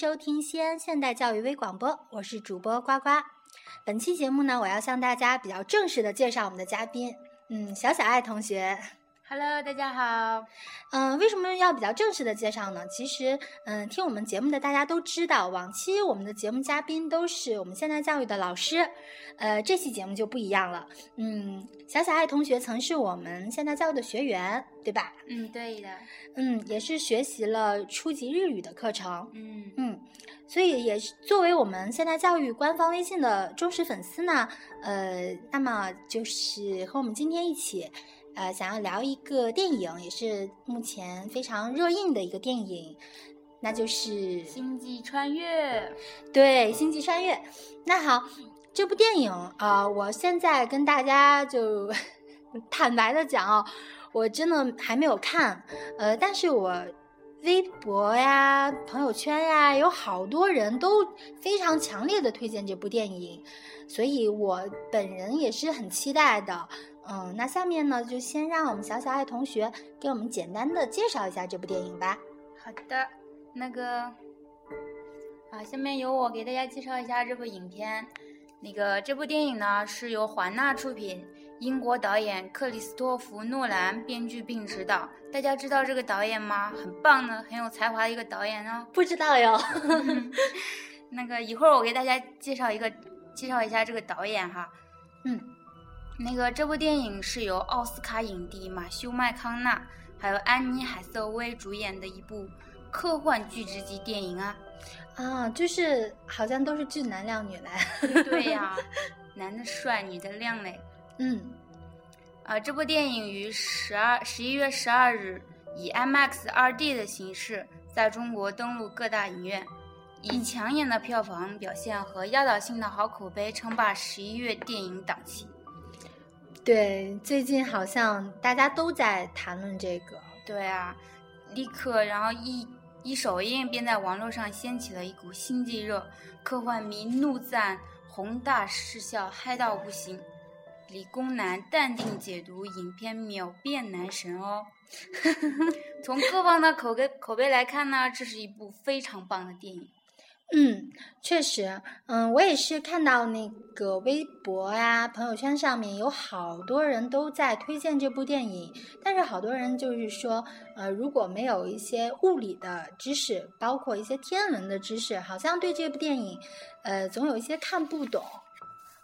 收听西安现代教育微广播，我是主播呱呱。本期节目呢，我要向大家比较正式的介绍我们的嘉宾，嗯，小小爱同学。Hello，大家好。嗯，为什么要比较正式的介绍呢？其实，嗯，听我们节目的大家都知道，往期我们的节目嘉宾都是我们现代教育的老师，呃，这期节目就不一样了。嗯，小小爱同学曾是我们现代教育的学员，对吧？嗯，对的。嗯，也是学习了初级日语的课程。嗯嗯，所以也是作为我们现代教育官方微信的忠实粉丝呢，呃，那么就是和我们今天一起。呃，想要聊一个电影，也是目前非常热映的一个电影，那就是《星际穿越》。对，《星际穿越》。那好，这部电影啊、呃，我现在跟大家就 坦白的讲哦，我真的还没有看，呃，但是我微博呀、朋友圈呀，有好多人都非常强烈的推荐这部电影，所以我本人也是很期待的。嗯，那下面呢，就先让我们小小爱同学给我们简单的介绍一下这部电影吧。好的，那个啊，下面由我给大家介绍一下这部影片。那个这部电影呢是由华纳出品，英国导演克里斯托弗·诺兰编剧并执导。大家知道这个导演吗？很棒的，很有才华的一个导演哦。不知道哟。那个一会儿我给大家介绍一个，介绍一下这个导演哈。嗯。那个这部电影是由奥斯卡影帝马修麦康纳还有安妮海瑟薇主演的一部科幻巨制级电影啊！啊，就是好像都是俊男靓女来。对呀、啊，男的帅，女的靓嘞。嗯，啊，这部电影于十二十一月十二日以 IMAX 二 D 的形式在中国登陆各大影院，以抢眼的票房表现和压倒性的好口碑称霸十一月电影档期。对，最近好像大家都在谈论这个。对啊，立刻，然后一一首映便在网络上掀起了一股星际热，科幻迷怒赞宏大视效嗨到不行，理工男淡定解读影片秒变男神哦。从各方的口碑口碑来看呢，这是一部非常棒的电影。嗯，确实，嗯，我也是看到那个微博呀、朋友圈上面有好多人都在推荐这部电影，但是好多人就是说，呃，如果没有一些物理的知识，包括一些天文的知识，好像对这部电影，呃，总有一些看不懂。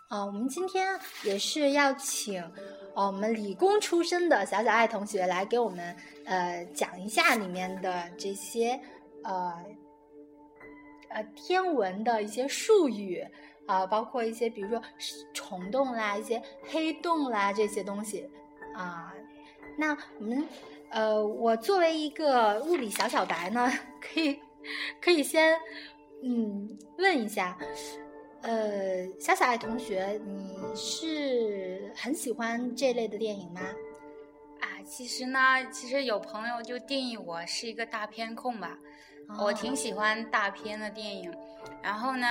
啊、呃，我们今天也是要请，哦，我们理工出身的小小爱同学来给我们，呃，讲一下里面的这些，呃。呃，天文的一些术语啊、包括一些比如说虫洞啦、一些黑洞啦这些东西啊、那我们呃，我作为一个物理小小白呢，可以可以先嗯问一下，呃，小小爱同学，你是很喜欢这类的电影吗？啊，其实呢，其实有朋友就定义我是一个大片控吧。我挺喜欢大片的电影，然后呢，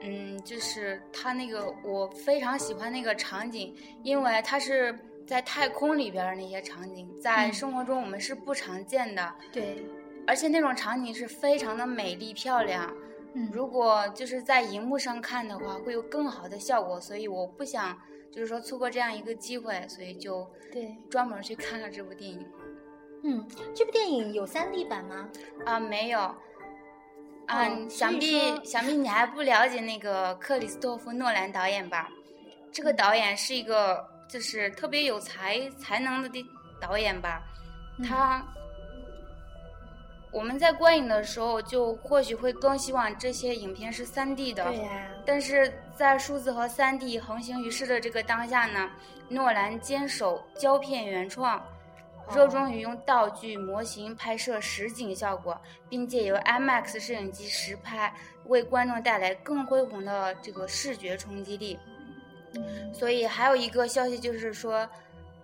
嗯，就是它那个我非常喜欢那个场景，因为它是在太空里边的那些场景，在生活中我们是不常见的。嗯、对，而且那种场景是非常的美丽漂亮。嗯，如果就是在荧幕上看的话，会有更好的效果，所以我不想就是说错过这样一个机会，所以就对专门去看了这部电影。嗯，这部电影有 3D 版吗？啊，没有。啊，哦、想必想必你还不了解那个克里斯托弗·诺兰导演吧？这个导演是一个就是特别有才才能的导演吧？嗯、他我们在观影的时候，就或许会更希望这些影片是三 D 的。对呀、啊。但是在数字和三 D 横行于世的这个当下呢，诺兰坚守胶片原创。热衷于用道具模型拍摄实景效果，并借由 IMAX 摄影机实拍，为观众带来更恢宏的这个视觉冲击力。嗯、所以还有一个消息就是说，《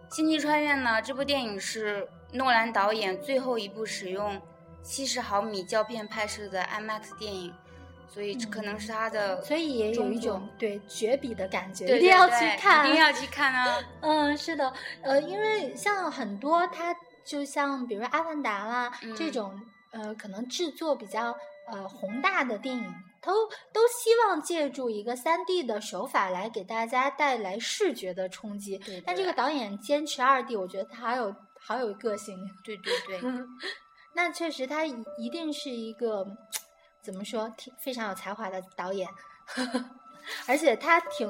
星际穿越》呢，这部电影是诺兰导演最后一部使用七十毫米胶片拍摄的 IMAX 电影。所以可能是他的、嗯，所以也有一种对绝笔的感觉，对对一定要去看，一定要去看啊！嗯，是的，呃，因为像很多他，就像比如说《阿凡达》啦、嗯、这种呃，可能制作比较呃宏大的电影，都都希望借助一个三 D 的手法来给大家带来视觉的冲击。对但这个导演坚持二 D，我觉得他好有好有个性。对对对，那确实，他一一定是一个怎么说，挺非常有才华的导演，而且他挺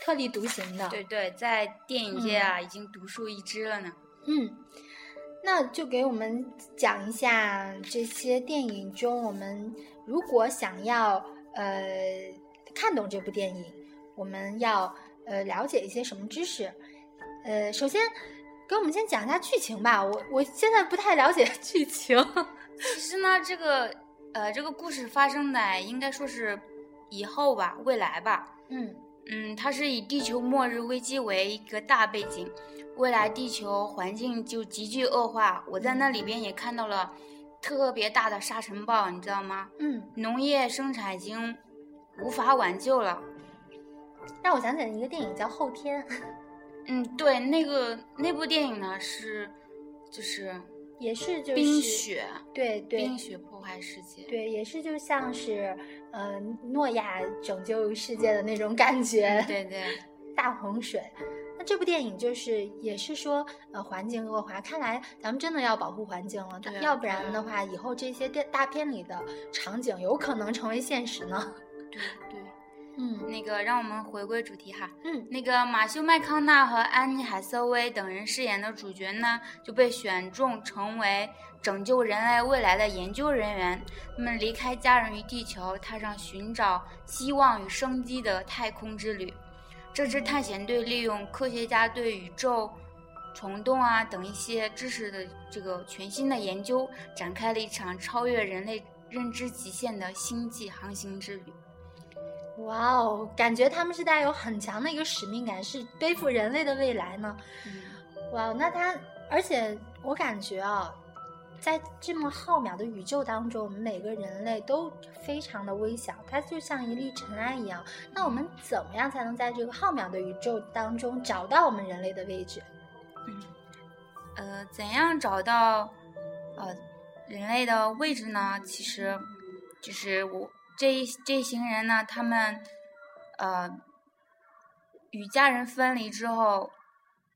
特立独行的。对对，在电影界啊，已经独树一帜了呢。嗯，那就给我们讲一下这些电影中，我们如果想要呃看懂这部电影，我们要呃了解一些什么知识？呃，首先给我们先讲一下剧情吧。我我现在不太了解剧情。其实呢，这个呃，这个故事发生在应该说是以后吧，未来吧。嗯嗯，它是以地球末日危机为一个大背景，未来地球环境就急剧恶化。我在那里边也看到了特别大的沙尘暴，你知道吗？嗯，农业生产已经无法挽救了。让我想起了一个电影叫《后天》，嗯，对，那个那部电影呢是就是也是就是冰雪，对对冰雪破坏世界。对，也是就像是呃诺亚拯救世界的那种感觉。对对，大洪水。那这部电影就是也是说，呃，环境恶化，看来咱们真的要保护环境了，对啊要不然的话，以后这些电大片里的场景有可能成为现实呢。对 对。嗯那个，让我们回归主题哈。嗯那个马修麦康纳和安妮海瑟薇等人饰演的主角呢，就被选中成为拯救人类未来的研究人员。他们离开家人与地球，踏上寻找希望与生机的太空之旅。这支探险队利用科学家对宇宙虫洞啊等一些知识的这个全新的研究，展开了一场超越人类认知极限的星际航行之旅。哇哦，感觉他们是带有很强的一个使命感，是背负人类的未来呢。嗯，哇哦，那他，而且我感觉啊，在这么浩渺的宇宙当中，我们每个人类都非常的微小，它就像一粒尘埃一样。那我们怎么样才能在这个浩渺的宇宙当中找到我们人类的位置？嗯呃，怎样找到呃人类的位置呢？其实就是我这一这一行人呢，他们呃与家人分离之后，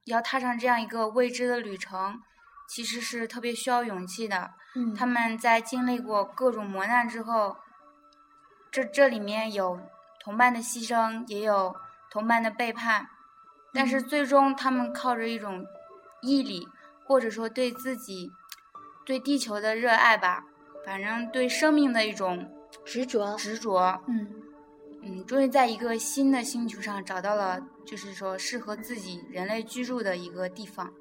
要踏上这样一个未知的旅程，其实是特别需要勇气的。嗯他们在经历过各种磨难之后，这这里面有同伴的牺牲，也有同伴的背叛，但是最终他们靠着一种毅力，或者说对自己、对地球的热爱吧，反正对生命的一种执着。执着，嗯嗯，终于在一个新的星球上找到了，就是说适合自己人类居住的一个地方。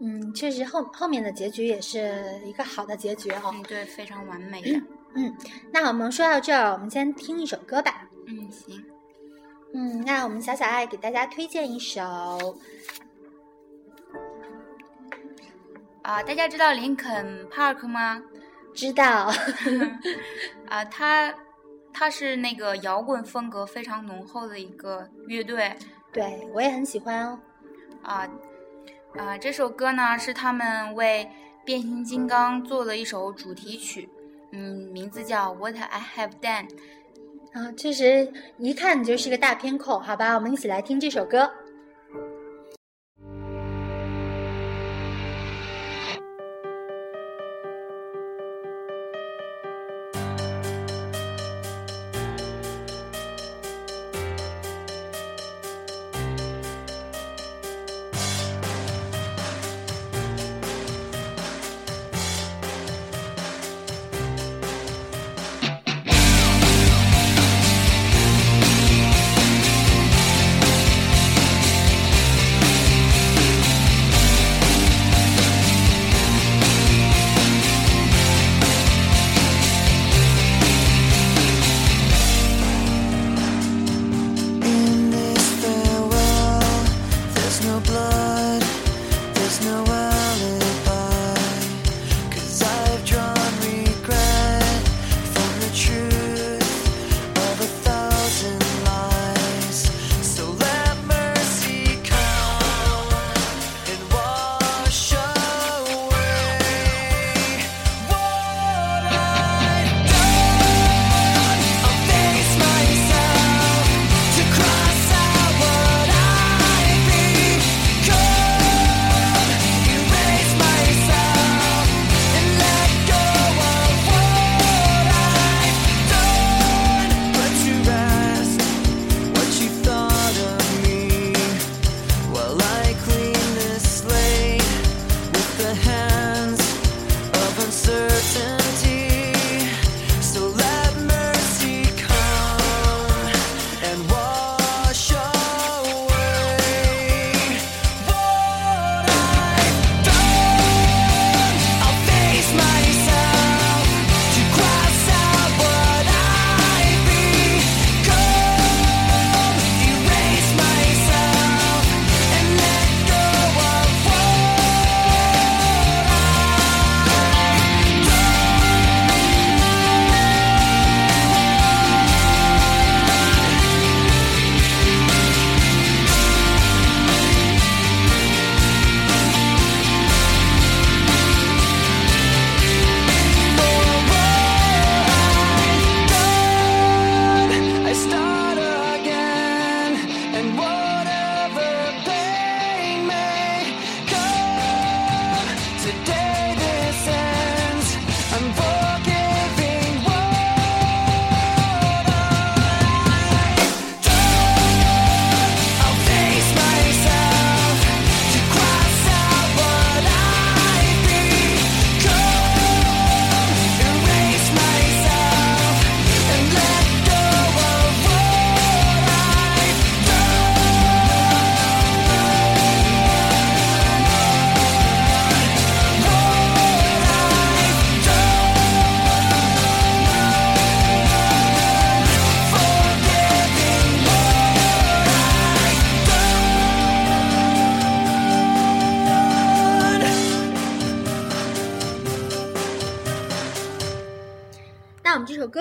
嗯，确实后后面的结局也是一个好的结局哦。嗯，对，非常完美的。嗯，那我们说到这儿，我们先听一首歌吧。嗯，行。嗯，那我们小小爱给大家推荐一首，啊，大家知道林肯 Park 吗？知道，啊，他他是那个摇滚风格非常浓厚的一个乐队对我也很喜欢哦。啊啊，这首歌呢是他们为变形金刚做的一首主题曲，嗯，名字叫 What I Have Done。啊，确实一看你就是个大片控，好吧？我们一起来听这首歌。「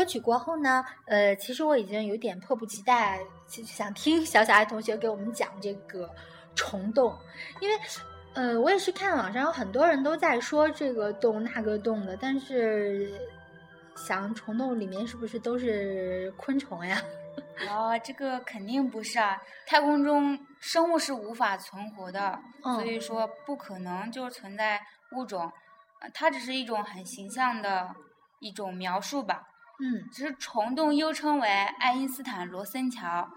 曲过后呢，呃，其实我已经有点迫不及待，其实想听小小爱同学给我们讲这个虫洞，因为，呃，我也是看网上有很多人都在说这个洞那个洞的，但是想虫洞里面是不是都是昆虫呀？哦，这个肯定不是啊！太空中生物是无法存活的，所以说不可能就存在物种，它只是一种很形象的一种描述吧。嗯，只是虫洞又称为爱因斯坦罗森桥，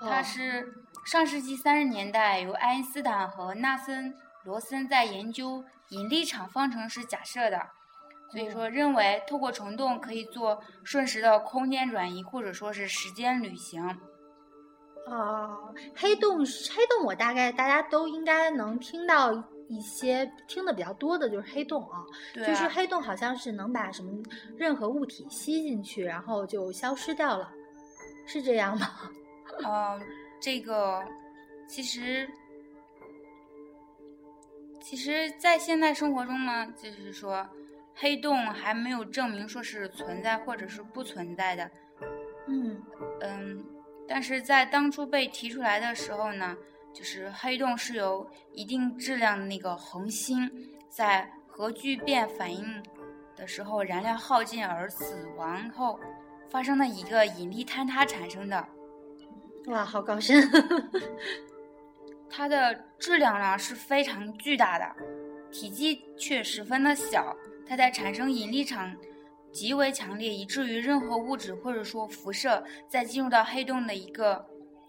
它是上世纪三十年代由爱因斯坦和纳森罗森在研究引力场方程时假设的。所以说，认为透过虫洞可以做瞬时的空间转移，或者说是时间旅行。哦，黑洞，黑洞，我大概大家都应该能听到一些听的比较多的，就是黑洞啊。对。就是黑洞好像是能把什么任何物体吸进去，然后就消失掉了，是这样吗？嗯，这个其实，其实，在现代生活中呢，就是说。黑洞还没有证明说是存在或者是不存在的，嗯嗯，但是在当初被提出来的时候呢，就是黑洞是由一定质量的那个恒星在核聚变反应的时候燃料耗尽而死亡后发生的一个引力坍塌产生的。哇，好高深！它的质量呢是非常巨大的，体积却十分的小。它在产生引力场极为强烈，以至于任何物质或者说辐射在进入到黑洞的一个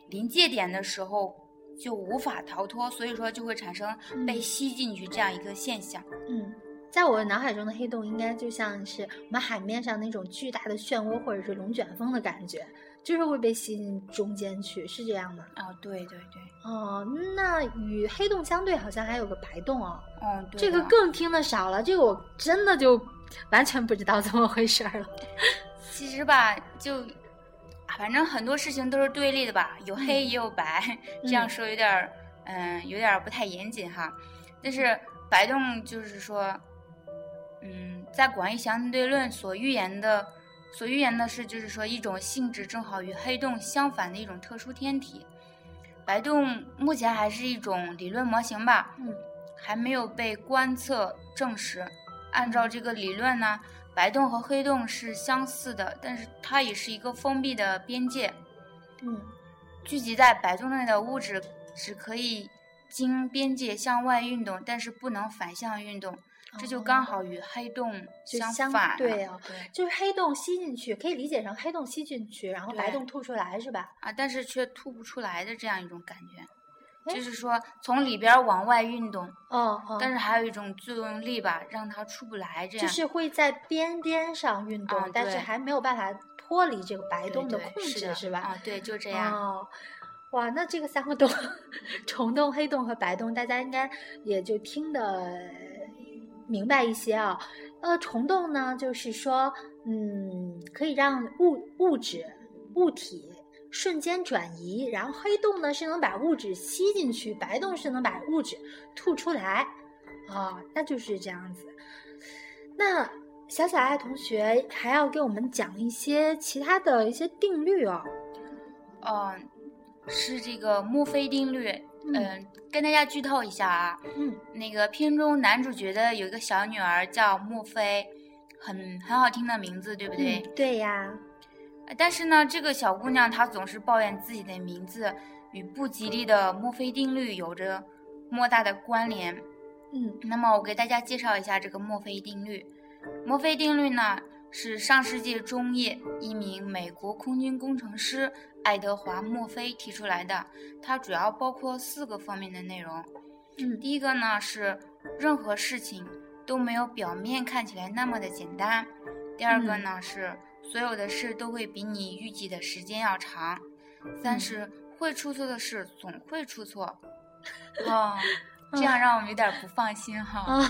临界点的时候就无法逃脱，所以说就会产生被吸进去这样一个现象。嗯，在我脑海中的黑洞应该就像是我们海面上那种巨大的漩涡或者是龙卷风的感觉。就是会被吸进中间去，是这样吗？哦，对对对。哦，那与黑洞相对，好像还有个白洞哦。哦，这个更听得少了，这个我真的就完全不知道怎么回事了。其实吧，就反正很多事情都是对立的吧，有黑也有白。这样说有点儿，嗯，有点儿不太严谨哈。但是白洞就是说，嗯，在广义相对论所预言的。所预言的是，就是说一种性质正好与黑洞相反的一种特殊天体。白洞目前还是一种理论模型吧，嗯，还没有被观测证实。按照这个理论呢，白洞和黑洞是相似的，但是它也是一个封闭的边界。嗯，聚集在白洞内的物质只可以经边界向外运动，但是不能反向运动。这就刚好与黑洞相反，对啊，就是黑洞吸进去，可以理解成黑洞吸进去，然后白洞吐出来，是吧？啊，但是却吐不出来的这样一种感觉，就是说从里边往外运动，哦哦，但是还有一种作用力吧，让它出不来，这样就是会在边边上运动，但是还没有办法脱离这个白洞的控制，是吧？啊，对，就这样。哦，哇，那这个三个洞，虫洞、黑洞和白洞，大家应该也就听得。明白一些啊，呃，虫洞呢，就是说，嗯，可以让物物质物体瞬间转移，然后黑洞呢是能把物质吸进去，白洞是能把物质吐出来，啊，那就是这样子。那小小爱同学还要给我们讲一些其他的一些定律哦，嗯，是这个墨菲定律。嗯，跟大家剧透一下啊，嗯，那个片中男主角的有一个小女儿叫墨菲，很很好听的名字，对不对？对呀。但是呢，这个小姑娘她总是抱怨自己的名字与不吉利的墨菲定律有着莫大的关联。嗯，那么我给大家介绍一下这个墨菲定律。墨菲定律呢？是上世纪中叶一名美国空军工程师爱德华·墨菲提出来的。它主要包括四个方面的内容。嗯，第一个呢是任何事情都没有表面看起来那么的简单。第二个呢是所有的事都会比你预计的时间要长。三是会出错的事总会出错。哦，这样让我们有点不放心哈。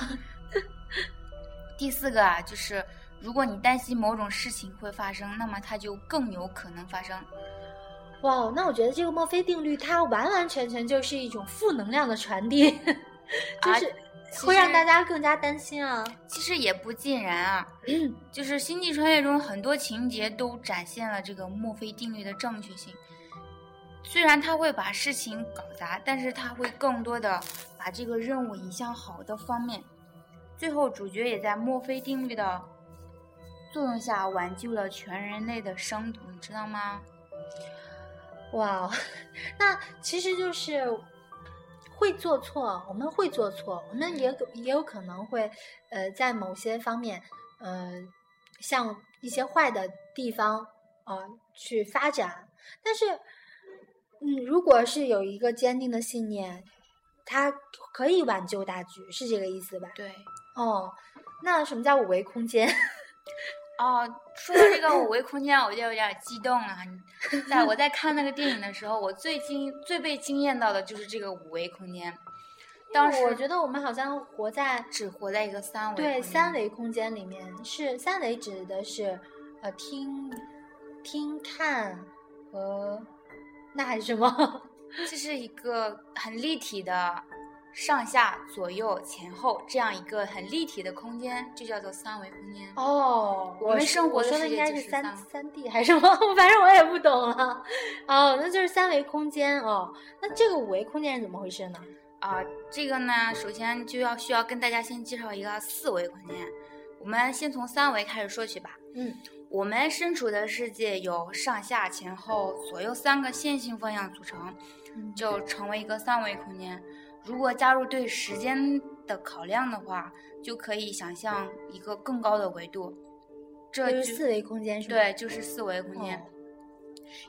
第四个啊就是。如果你担心某种事情会发生，那么它就更有可能发生。哇，那我觉得这个墨菲定律它完完全全就是一种负能量的传递，就是会让大家更加担心啊。其实也不尽然啊，就是《星际穿越》中很多情节都展现了这个墨菲定律的正确性。虽然他会把事情搞砸，但是他会更多的把这个任务引向好的方面。最后，主角也在墨菲定律的作用下挽救了全人类的生途，你知道吗？哇，那其实就是会做错，我们会做错，我们也也有可能会呃在某些方面，呃，向一些坏的地方啊去发展。但是，嗯，如果是有一个坚定的信念，它可以挽救大局，是这个意思吧？对。哦，那什么叫五维空间？哦，说到这个五维空间，我就有点激动了。在我在看那个电影的时候，我最惊、最被惊艳到的就是这个五维空间。当时我觉得我们好像活在只活在一个三维对三维空间里面，是三维指的是呃听、听、看和那还是什么？这是一个很立体的。上下左右前后这样一个很立体的空间，就叫做三维空间。哦，我们生活的应该是三三 D 还是什么？反正我也不懂了。哦，那就是三维空间哦。那这个五维空间是怎么回事呢？啊，这个呢，首先就要需要跟大家先介绍一个四维空间。我们先从三维开始说起吧。嗯，我们身处的世界由上下前后左右三个线性方向组成，就成为一个三维空间。如果加入对时间的考量的话，就可以想象一个更高的维度。这就是四维空间？对，就是四维空间。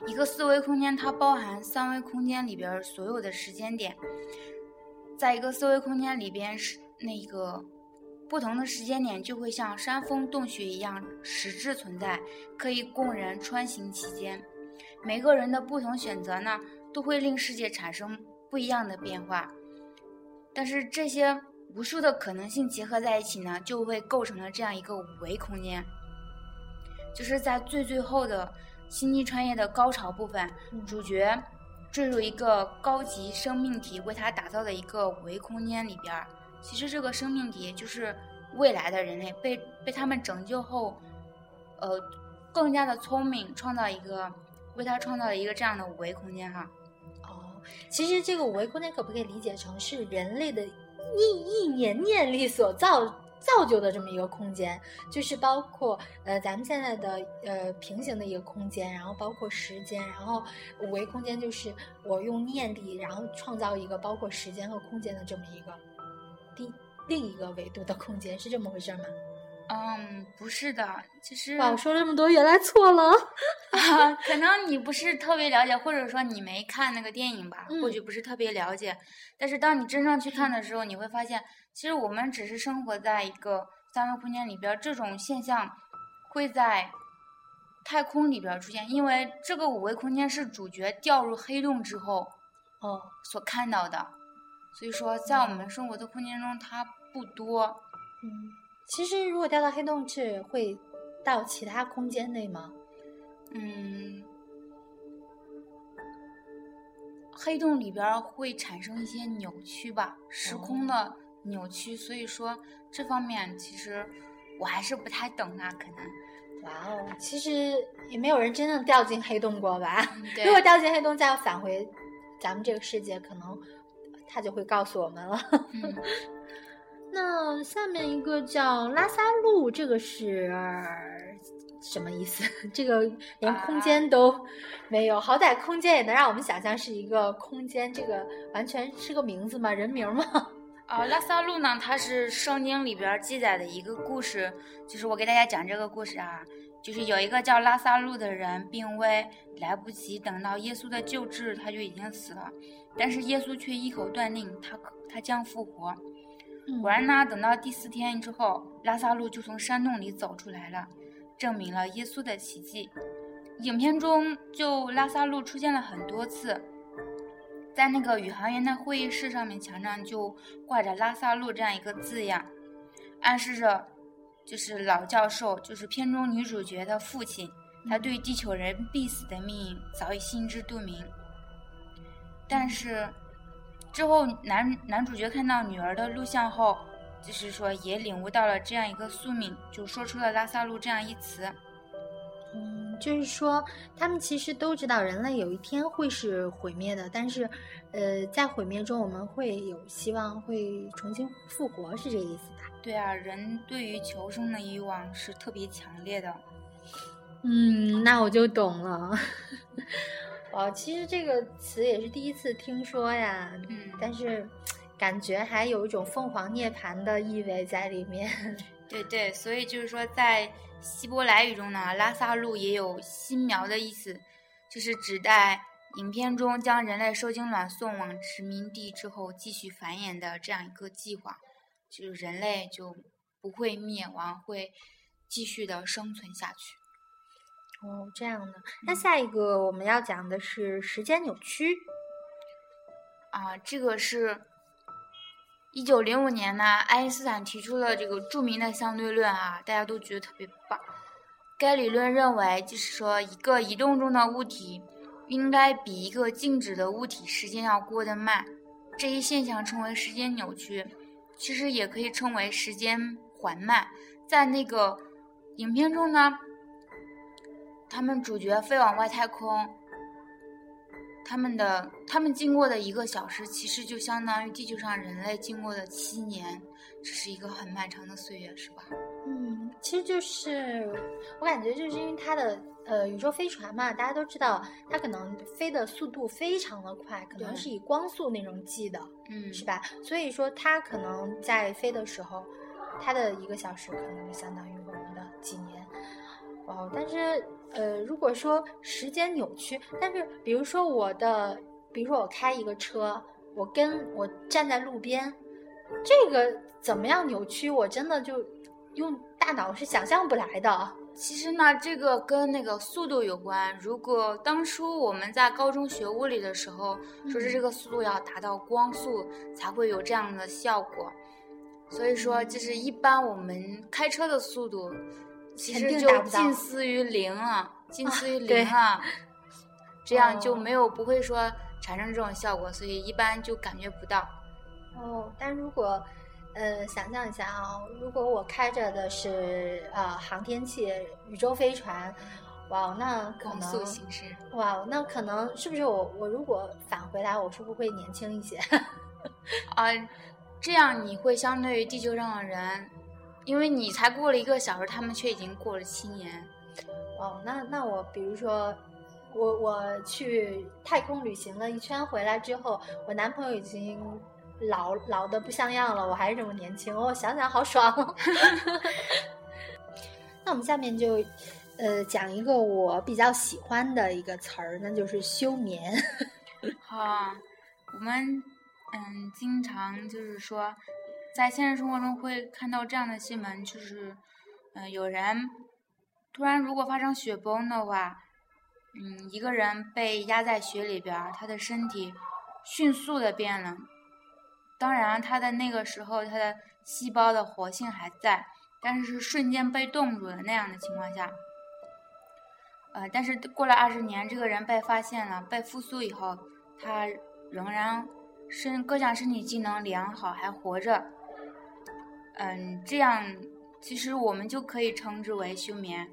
一个四维空间，它包含三维空间里边所有的时间点。在一个四维空间里边，是那个不同的时间点就会像山峰洞穴一样实质存在，可以供人穿行其间。每个人的不同选择呢，都会令世界产生不一样的变化。但是这些无数的可能性结合在一起呢，就会构成了这样一个五维空间。就是在最最后的星际穿越的高潮部分，主角坠入一个高级生命体为他打造的一个五维空间里边儿。其实这个生命体就是未来的人类，被被他们拯救后，呃，更加的聪明，创造一个为他创造了一个这样的五维空间哈。其实这个五维空间可不可以理解成是人类的意意念念力所造造就的这么一个空间？就是包括呃咱们现在的呃平行的一个空间，然后包括时间，然后五维空间就是我用念力，然后创造一个包括时间和空间的这么一个第另一个维度的空间，是这么回事吗？嗯，不是的，其实哇，我说了这么多，原来错了 啊！可能你不是特别了解，或者说你没看那个电影吧，或许不是特别了解。但是当你真正去看的时候，你会发现，其实我们只是生活在一个三维空间里边，这种现象会在太空里边出现，因为这个五维空间是主角掉入黑洞之后哦所看到的，所以说在我们生活的空间中它不多，嗯。其实，如果掉到黑洞，去会到其他空间内吗？嗯，黑洞里边会产生一些扭曲吧，时空的扭曲。所以说，这方面其实我还是不太懂啊，可能。哇哦，其实也没有人真正掉进黑洞过吧？如果掉进黑洞再要返回咱们这个世界，可能他就会告诉我们了。那下面一个叫拉萨路，这个是什么意思？这个连空间都没有，好歹空间也能让我们想象是一个空间，这个完全是个名字吗？人名吗？啊，拉萨路呢？它是圣经里边记载的一个故事，就是我给大家讲这个故事啊，就是有一个叫拉萨路的人病危，来不及等到耶稣的救治，他就已经死了，但是耶稣却一口断定他可他将复活。果然呢，等到第四天之后，拉萨路就从山洞里走出来了，证明了耶稣的奇迹。影片中就拉萨路出现了很多次，在那个宇航员的会议室上面墙上就挂着“拉萨路”这样一个字样，暗示着就是老教授，就是片中女主角的父亲，他对地球人必死的命运早已心知肚明。但是。之后，男男主角看到女儿的录像后，就是说也领悟到了这样一个宿命，就说出了拉萨路这样一词。嗯，就是说他们其实都知道人类有一天会是毁灭的，但是，呃，在毁灭中我们会有希望会重新复活，是这个意思吧？对啊，人对于求生的欲望是特别强烈的。嗯，那我就懂了。哦，其实这个词也是第一次听说呀。嗯，但是感觉还有一种凤凰涅槃的意味在里面。对对，所以就是说，在希伯来语中呢，拉萨路也有新苗的意思，就是指代影片中将人类受精卵送往殖民地之后继续繁衍的这样一个计划，就是人类就不会灭亡，会继续的生存下去。哦，这样的。那下一个我们要讲的是时间扭曲。啊，这个是，一九零五年呢，爱因斯坦提出了这个著名的相对论啊，大家都觉得特别棒。该理论认为，就是说，一个移动中的物体应该比一个静止的物体时间要过得慢，这一现象称为时间扭曲，其实也可以称为时间缓慢。在那个影片中呢。他们主角飞往外太空，他们的他们经过的一个小时，其实就相当于地球上人类经过的七年，这是一个很漫长的岁月，是吧？嗯，其实就是我感觉就是因为它的呃宇宙飞船嘛，大家都知道它可能飞的速度非常的快，可能是以光速那种计的，嗯，是吧？所以说它可能在飞的时候，它的一个小时可能就相当于我们的几年，哦，但是。呃，如果说时间扭曲，但是比如说我的，比如说我开一个车，我跟我站在路边，这个怎么样扭曲？我真的就用大脑是想象不来的。其实呢，这个跟那个速度有关。如果当初我们在高中学物理的时候，说是这个速度要达到光速才会有这样的效果，所以说就是一般我们开车的速度。其实就近似于零了，近似于零了，这样就没有不会说产生这种效果，所以一般就感觉不到。哦，但如果呃想象一下啊，如果我开着的是呃航天器宇宙飞船，哇，那可能光速行驶，哇，那可能是不是我我如果返回来，我是不是会年轻一些？啊，这样你会相对于地球上的人。因为你才过了一个小时，他们却已经过了七年。哦，那那我比如说，我我去太空旅行了一圈回来之后，我男朋友已经老老的不像样了，我还是这么年轻，我想想好爽。那我们下面就呃讲一个我比较喜欢的一个词儿，那就是休眠。好，我们嗯经常就是说。在现实生活中会看到这样的新闻，就是，嗯，有人突然如果发生雪崩的话，嗯，一个人被压在雪里边，他的身体迅速的变冷。当然，他的那个时候他的细胞的活性还在，但是是瞬间被冻住的那样的情况下，呃，但是过了二十年，这个人被发现了，被复苏以后，他仍然身各项身体机能良好，还活着。嗯，这样其实我们就可以称之为休眠。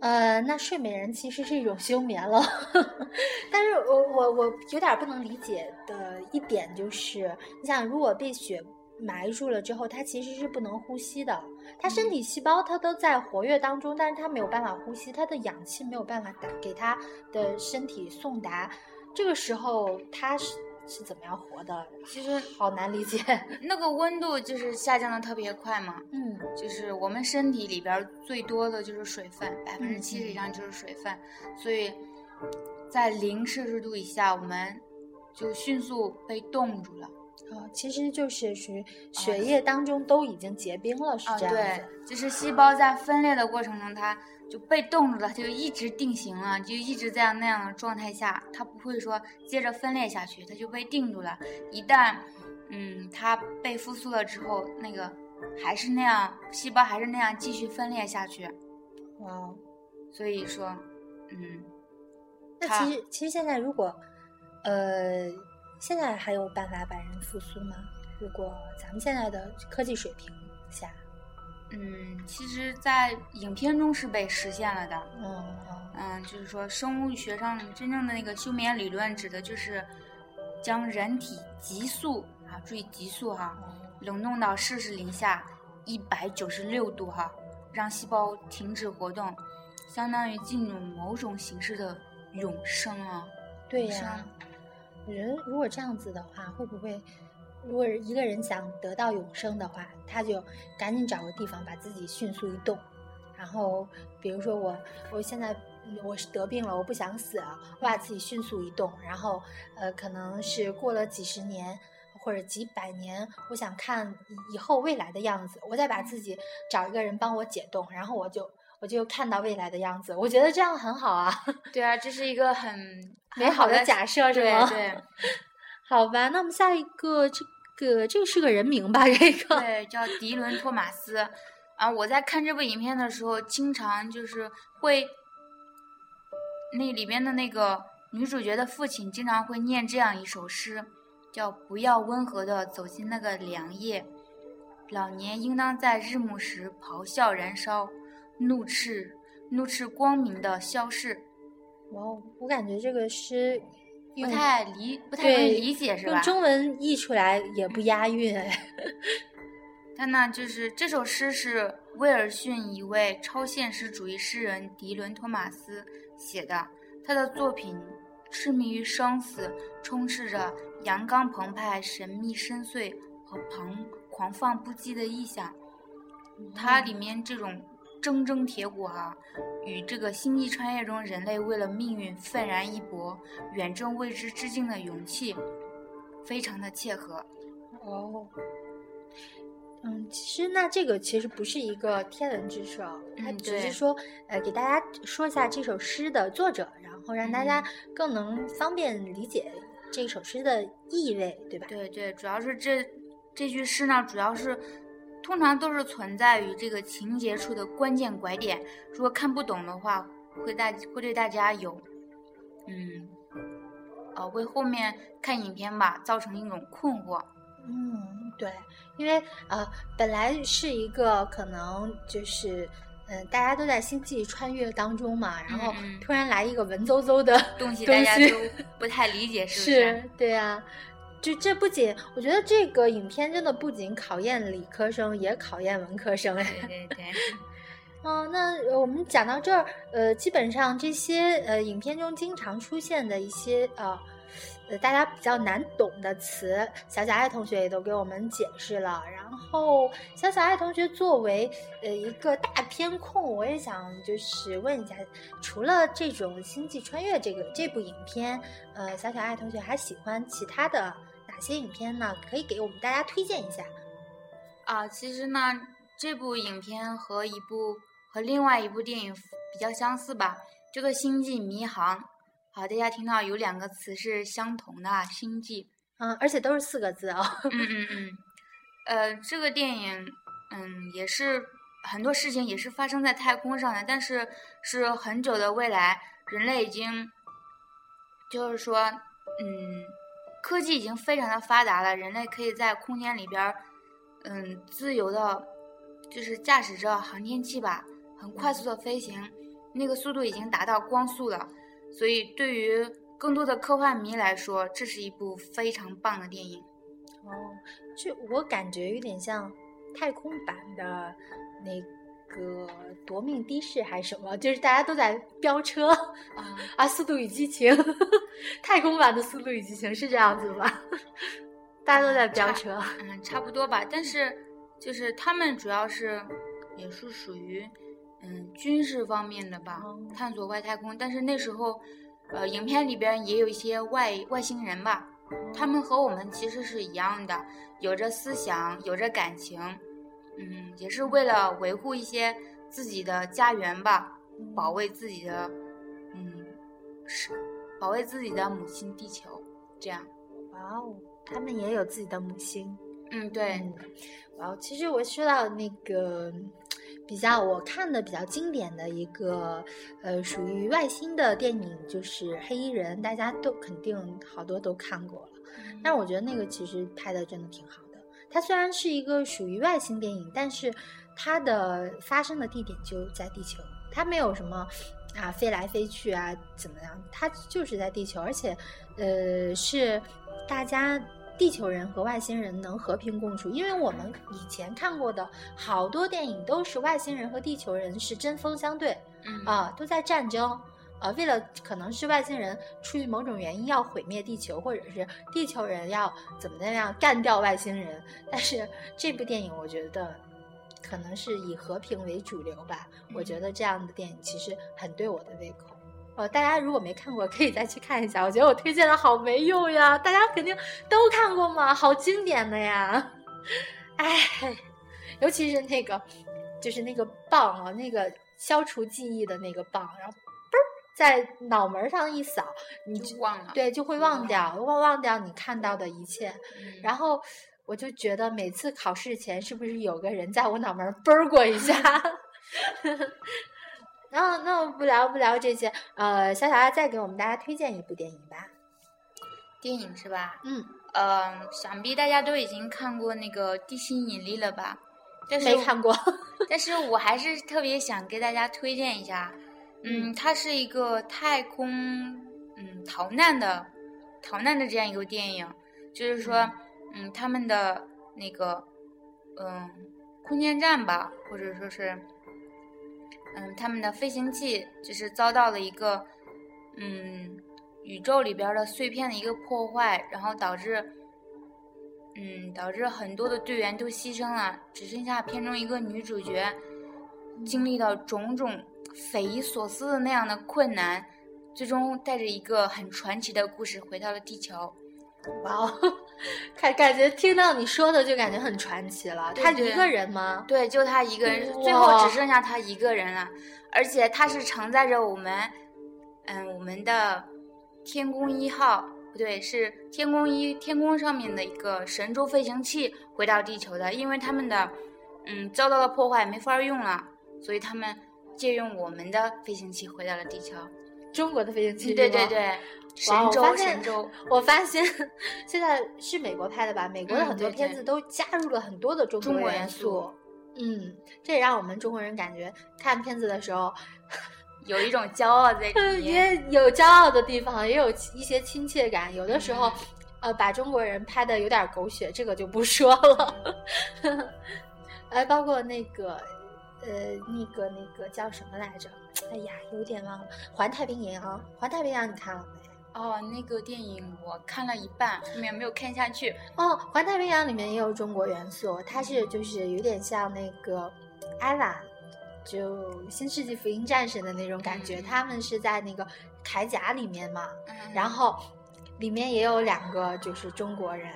呃，那睡美人其实是一种休眠了。但是我我我有点不能理解的一点就是，你想，如果被雪埋住了之后，它其实是不能呼吸的，它身体细胞它都在活跃当中，但是它没有办法呼吸，它的氧气没有办法打给它的身体送达，这个时候它是。是怎么样活的？其实好难理解。那个温度就是下降的特别快嘛。嗯，就是我们身体里边最多的就是水分，百分之七十以上就是水分，所以在零摄氏度以下，我们就迅速被冻住了。哦，其实就是属于血液当中都已经结冰了，是这样子。对，就是细胞在分裂的过程中，它。就被冻住了，就一直定型了，就一直在那样的状态下，它不会说接着分裂下去，它就被定住了。一旦，嗯，它被复苏了之后，那个还是那样，细胞还是那样继续分裂下去。哇，所以说，嗯，那其实其实现在如果，呃，现在还有办法把人复苏吗？如果咱们现在的科技水平下，嗯，其实，在影片中是被实现了的。嗯嗯，就是说生物学上真正的那个休眠理论，指的就是将人体急速啊，注意急速哈，冷冻到摄氏零下一百九十六度哈，让细胞停止活动，相当于进入某种形式的永生啊。对呀，人如果这样子的话，会不会？如果一个人想得到永生的话，他就赶紧找个地方把自己迅速一动，然后比如说我我现在我是得病了，我不想死，我把自己迅速一动，然后呃可能是过了几十年或者几百年，我想看以后未来的样子，我再把自己找一个人帮我解冻，然后我就我就看到未来的样子，我觉得这样很好啊。对啊，这是一个很美好的假设，是吗？对。好吧，那我们下一个这。个这个是个人名吧？这个对，叫迪伦·托马斯。啊，我在看这部影片的时候，经常就是会，那里边的那个女主角的父亲经常会念这样一首诗，叫“不要温和的走进那个凉夜，老年应当在日暮时咆哮燃烧，怒斥怒斥光明的消逝。”哇，我感觉这个诗。不太理不太能理解是吧？用中文译出来也不押韵。他那，就是这首诗是威尔逊一位超现实主义诗人迪伦·托马斯写的。他的作品痴迷于生死，充斥着阳刚澎湃、神秘深邃和狂狂放不羁的意象。它里面这种。铮铮铁骨啊，与这个星际穿越中人类为了命运愤然一搏、远征未知之境的勇气，非常的切合。哦，嗯，其实那这个其实不是一个天文之说，它只是说呃给大家说一下这首诗的作者，然后让大家更能方便理解这首诗的意味，对吧？对对，主要是这这句诗呢，主要是。通常都是存在于这个情节处的关键拐点，如果看不懂的话，会大会对大家有，嗯，呃，为后面看影片吧造成一种困惑。嗯，对，因为呃，本来是一个可能就是，嗯，大家都在星际穿越当中嘛，然后突然来一个文绉绉的东西，大家都不太理解，是不是？对呀。就这不仅，我觉得这个影片真的不仅考验理科生，也考验文科生哎。对 对对。哦，那我们讲到这儿，呃，基本上这些呃影片中经常出现的一些呃呃大家比较难懂的词，小小爱同学也都给我们解释了。然后小小爱同学作为呃一个大片控，我也想就是问一下，除了这种星际穿越这个这部影片，呃，小小爱同学还喜欢其他的？哪些影片呢？可以给我们大家推荐一下。啊，其实呢，这部影片和一部和另外一部电影比较相似吧，叫做《星际迷航》。好，大家听到有两个词是相同的，《星际》。嗯，而且都是四个字哦。嗯嗯嗯。呃，这个电影，嗯，也是很多事情也是发生在太空上的，但是是很久的未来，人类已经，就是说，嗯。科技已经非常的发达了，人类可以在空间里边儿，嗯，自由的，就是驾驶着航天器吧，很快速的飞行，那个速度已经达到光速了。所以，对于更多的科幻迷来说，这是一部非常棒的电影。哦，就我感觉有点像太空版的那。个夺命的士还是什么？就是大家都在飙车啊 啊！速度与激情，太空版的速度与激情是这样子吧？大家都在飙车，嗯，差不多吧。但是就是他们主要是也是属于嗯军事方面的吧，探索外太空。但是那时候呃，影片里边也有一些外外星人吧，他们和我们其实是一样的，有着思想，有着感情。嗯，也是为了维护一些自己的家园吧，保卫自己的，嗯，是保卫自己的母亲地球，这样。哇哦，他们也有自己的母星。嗯，对。哇哦，其实我说到那个比较我看的比较经典的一个呃属于外星的电影，就是《黑衣人》，大家都肯定好多都看过了。但是我觉得那个其实拍的真的挺好的。它虽然是一个属于外星电影，但是它的发生的地点就在地球，它没有什么啊飞来飞去啊怎么样，它就是在地球，而且呃是大家地球人和外星人能和平共处，因为我们以前看过的好多电影都是外星人和地球人是针锋相对嗯啊，都在战争。呃，为了可能是外星人出于某种原因要毁灭地球，或者是地球人要怎么怎么样干掉外星人，但是这部电影我觉得可能是以和平为主流吧。我觉得这样的电影其实很对我的胃口。呃，大家如果没看过，可以再去看一下。我觉得我推荐的好没用呀，大家肯定都看过嘛，好经典的呀。哎，尤其是那个，就是那个棒啊，那个消除记忆的那个棒，然后在脑门上一扫，你就就忘了。对就会忘掉，忘忘掉你看到的一切。嗯，然后我就觉得每次考试前是不是有个人在我脑门儿嘣儿过一下？然 后那我不聊不聊这些，呃，小小爱再给我们大家推荐一部电影吧。电影是吧？嗯，呃，想必大家都已经看过那个《地心引力》了吧？但是没看过。但是我还是特别想给大家推荐一下，嗯，它是一个太空嗯逃难的逃难的这样一个电影，就是说，嗯，他们的那个嗯空间站吧，或者说是嗯他们的飞行器，就是遭到了一个嗯宇宙里边的碎片的一个破坏，然后导致。嗯，导致很多的队员都牺牲了，只剩下片中一个女主角，经历了种种匪夷所思的那样的困难，最终带着一个很传奇的故事回到了地球。哇哦，感感觉听到你说的就感觉很传奇了。他一个人吗？对，就他一个人，最后只剩下他一个人了，而且他是承载着我们，嗯，我们的天宫一号。不对，是天宫一天宫上面的一个神舟飞行器回到地球的，因为他们的嗯遭到了破坏，没法用了，所以他们借用我们的飞行器回到了地球。中国的飞行器？对对。对，哇神舟神舟，我发现现在是美国拍的吧？美国的嗯很多片子都加入了很多的中中国元元素。嗯，这也让我们中国人感觉看片子的时候，有一种骄傲在里 面。也有骄傲的地方，也有一些亲切感。有的时候，嗯呃，把中国人拍的有点狗血，这个就不说了。哎，包括那个，呃，那个那个叫什么来着？哎呀，有点忘了，《环太平洋》。《啊环太平洋》你看了没？哦，那个电影我看了一半，后面没有看下去。哦，《环太平洋》里面也有中国元素，它是就是有点像那个艾拉，就《新世纪福音战士》的那种感觉。嗯他们是在那个铠甲里面嘛，嗯，然后里面也有两个就是中国人，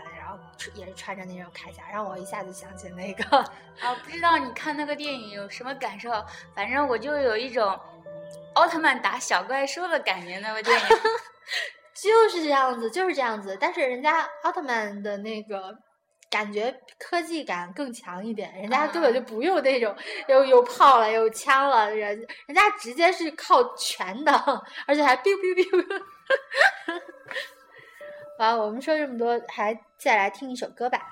也是穿着那种铠甲，让我一下子想起那个啊，不知道你看那个电影有什么感受？反正我就有一种奥特曼打小怪兽的感觉。那个电影，就是这样子，就是这样子。但是人家奥特曼的那个感觉科技感更强一点，人家根本就不用那种有有炮了有枪了，人人家直接是靠拳的，而且还 biu biu biu。好，我们说这么多，还再来听一首歌吧。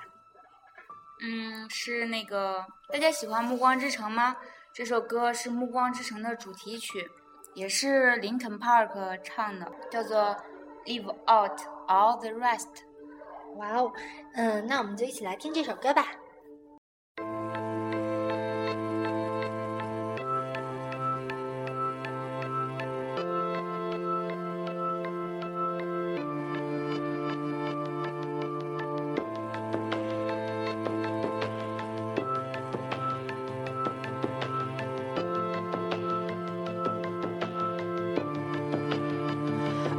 嗯，是那个大家喜欢《暮光之城》吗？这首歌是《暮光之城》的主题曲，也是林肯 Park 唱的，叫做《Leave Out All the Rest》。哇哦，嗯，那我们就一起来听这首歌吧。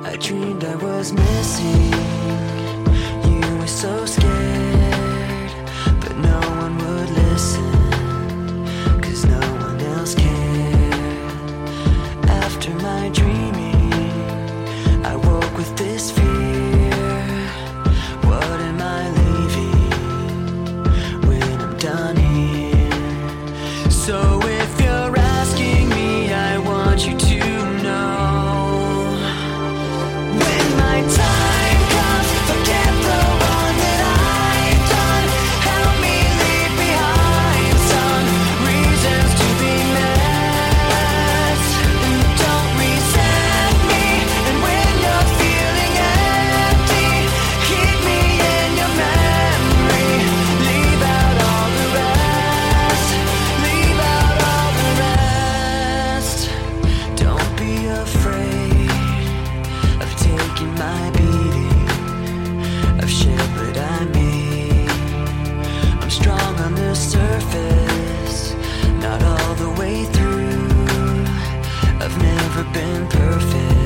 I dreamed I was missing. You were so scared, never been perfect,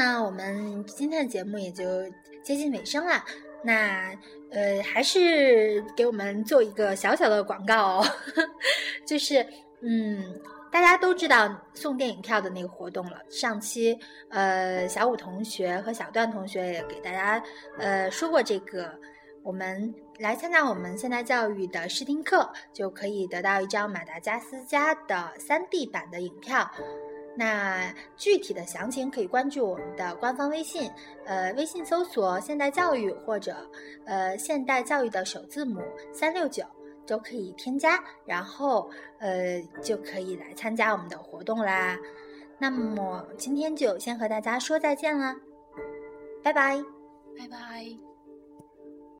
呢，我们今天的节目也就接近尾声了。那呃，还是给我们做一个小小的广告哦，就是嗯，大家都知道送电影票的那个活动了。上期呃，小武同学和小段同学也给大家呃说过这个，我们来参加我们现代教育的试听课，就可以得到一张马达加斯加的 3D 版的影票。那具体的详情可以关注我们的官方微信，呃，微信搜索“现代教育”或者呃“现代教育”的首字母三六九都可以添加，然后呃就可以来参加我们的活动啦。那么今天就先和大家说再见啦，拜拜。拜拜。